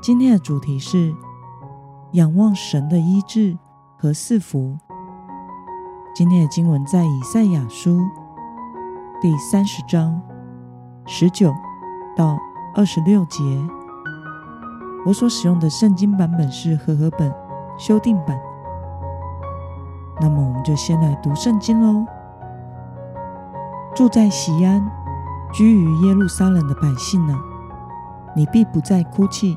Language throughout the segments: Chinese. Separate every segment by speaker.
Speaker 1: 今天的主题是仰望神的医治和赐福。今天的经文在以赛亚书第三十章十九到二十六节。我所使用的圣经版本是和合本修订版。那么，我们就先来读圣经喽。住在西安、居于耶路撒冷的百姓啊，你必不再哭泣。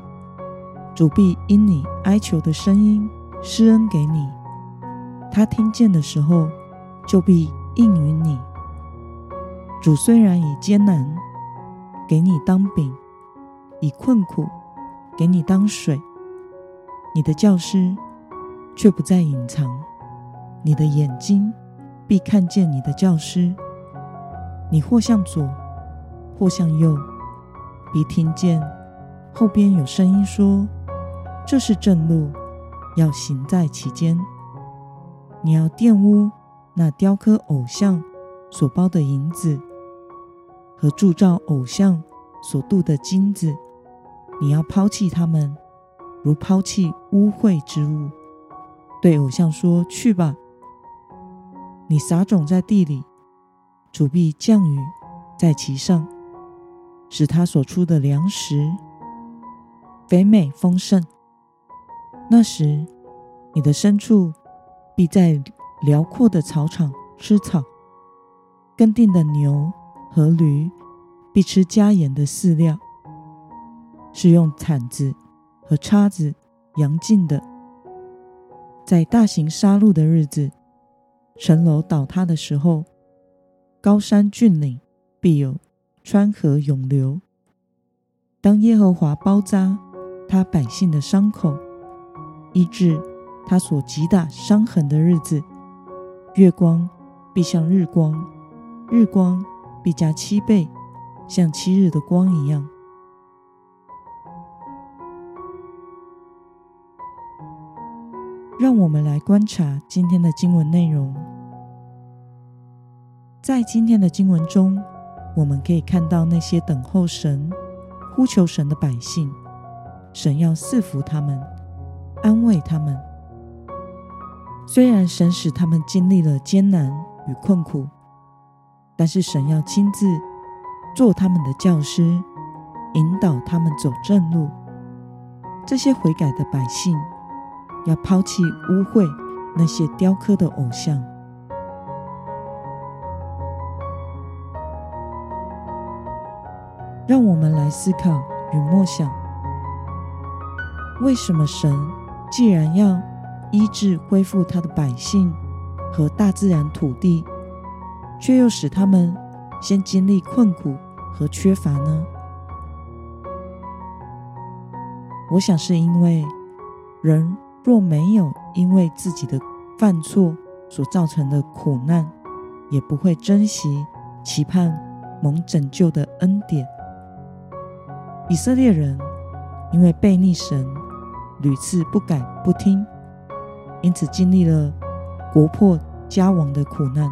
Speaker 1: 主必因你哀求的声音施恩给你，他听见的时候就必应允你。主虽然以艰难给你当饼，以困苦给你当水，你的教师却不再隐藏，你的眼睛必看见你的教师。你或向左，或向右，必听见后边有声音说。这是正路，要行在其间。你要玷污那雕刻偶像所包的银子和铸造偶像所镀的金子，你要抛弃他们，如抛弃污秽之物。对偶像说：“去吧！”你撒种在地里，主必降雨在其上，使他所出的粮食肥美丰盛。那时，你的牲畜必在辽阔的草场吃草，耕地的牛和驴必吃加盐的饲料，是用铲子和叉子扬进的。在大型杀戮的日子，城楼倒塌的时候，高山峻岭必有川河涌流。当耶和华包扎他百姓的伤口。医治他所击打伤痕的日子，月光必像日光，日光必加七倍，像七日的光一样。让我们来观察今天的经文内容。在今天的经文中，我们可以看到那些等候神、呼求神的百姓，神要赐福他们。安慰他们。虽然神使他们经历了艰难与困苦，但是神要亲自做他们的教师，引导他们走正路。这些悔改的百姓要抛弃污秽那些雕刻的偶像。让我们来思考与默想：为什么神？既然要医治恢复他的百姓和大自然土地，却又使他们先经历困苦和缺乏呢？我想是因为人若没有因为自己的犯错所造成的苦难，也不会珍惜期盼蒙拯救的恩典。以色列人因为悖逆神。屡次不改不听，因此经历了国破家亡的苦难。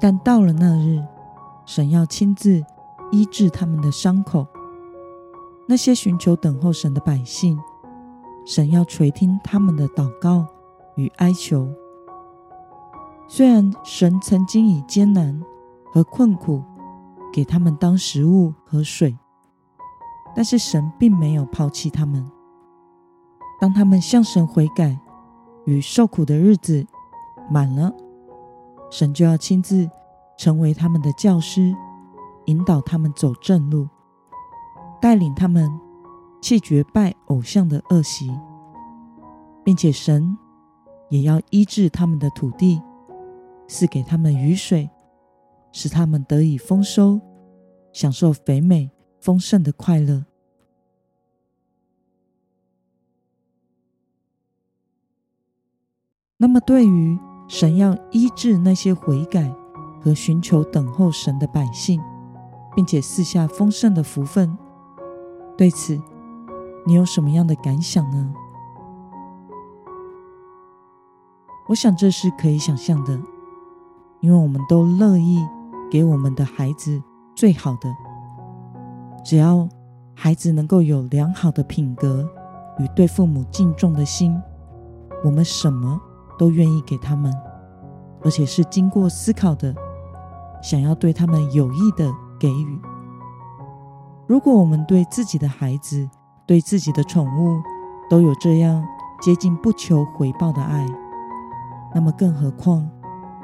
Speaker 1: 但到了那日，神要亲自医治他们的伤口。那些寻求等候神的百姓，神要垂听他们的祷告与哀求。虽然神曾经以艰难和困苦给他们当食物和水，但是神并没有抛弃他们。当他们向神悔改与受苦的日子满了，神就要亲自成为他们的教师，引导他们走正路，带领他们弃绝拜偶像的恶习，并且神也要医治他们的土地，赐给他们雨水，使他们得以丰收，享受肥美丰盛的快乐。那么，对于神要医治那些悔改和寻求等候神的百姓，并且赐下丰盛的福分，对此你有什么样的感想呢？我想这是可以想象的，因为我们都乐意给我们的孩子最好的。只要孩子能够有良好的品格与对父母敬重的心，我们什么都愿意给他们，而且是经过思考的，想要对他们有益的给予。如果我们对自己的孩子、对自己的宠物都有这样接近不求回报的爱，那么，更何况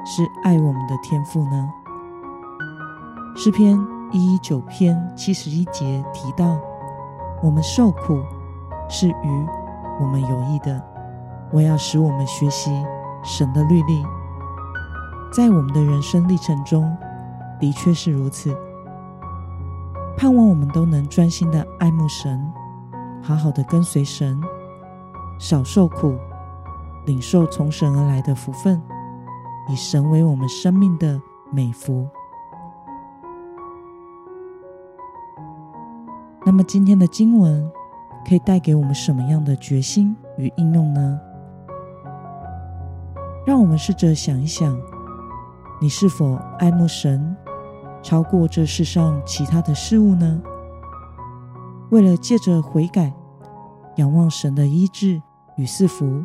Speaker 1: 是爱我们的天赋呢？诗篇一一九篇七十一节提到：“我们受苦是与我们有益的，我要使我们学习神的律例。”在我们的人生历程中，的确是如此。盼望我们都能专心的爱慕神，好好的跟随神，少受苦。领受从神而来的福分，以神为我们生命的美福。那么，今天的经文可以带给我们什么样的决心与应用呢？让我们试着想一想，你是否爱慕神超过这世上其他的事物呢？为了借着悔改，仰望神的医治与赐福。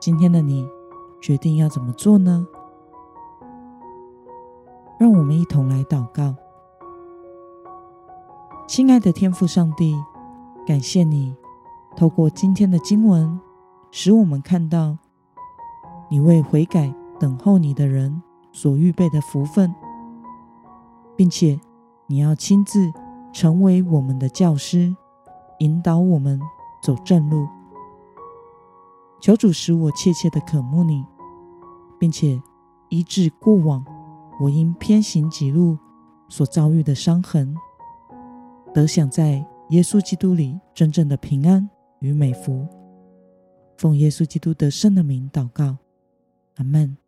Speaker 1: 今天的你决定要怎么做呢？让我们一同来祷告。亲爱的天父上帝，感谢你透过今天的经文，使我们看到你为悔改等候你的人所预备的福分，并且你要亲自成为我们的教师，引导我们走正路。求主使我切切的渴慕你，并且医治过往我因偏行己路所遭遇的伤痕，得享在耶稣基督里真正的平安与美福。奉耶稣基督得胜的名祷告，阿门。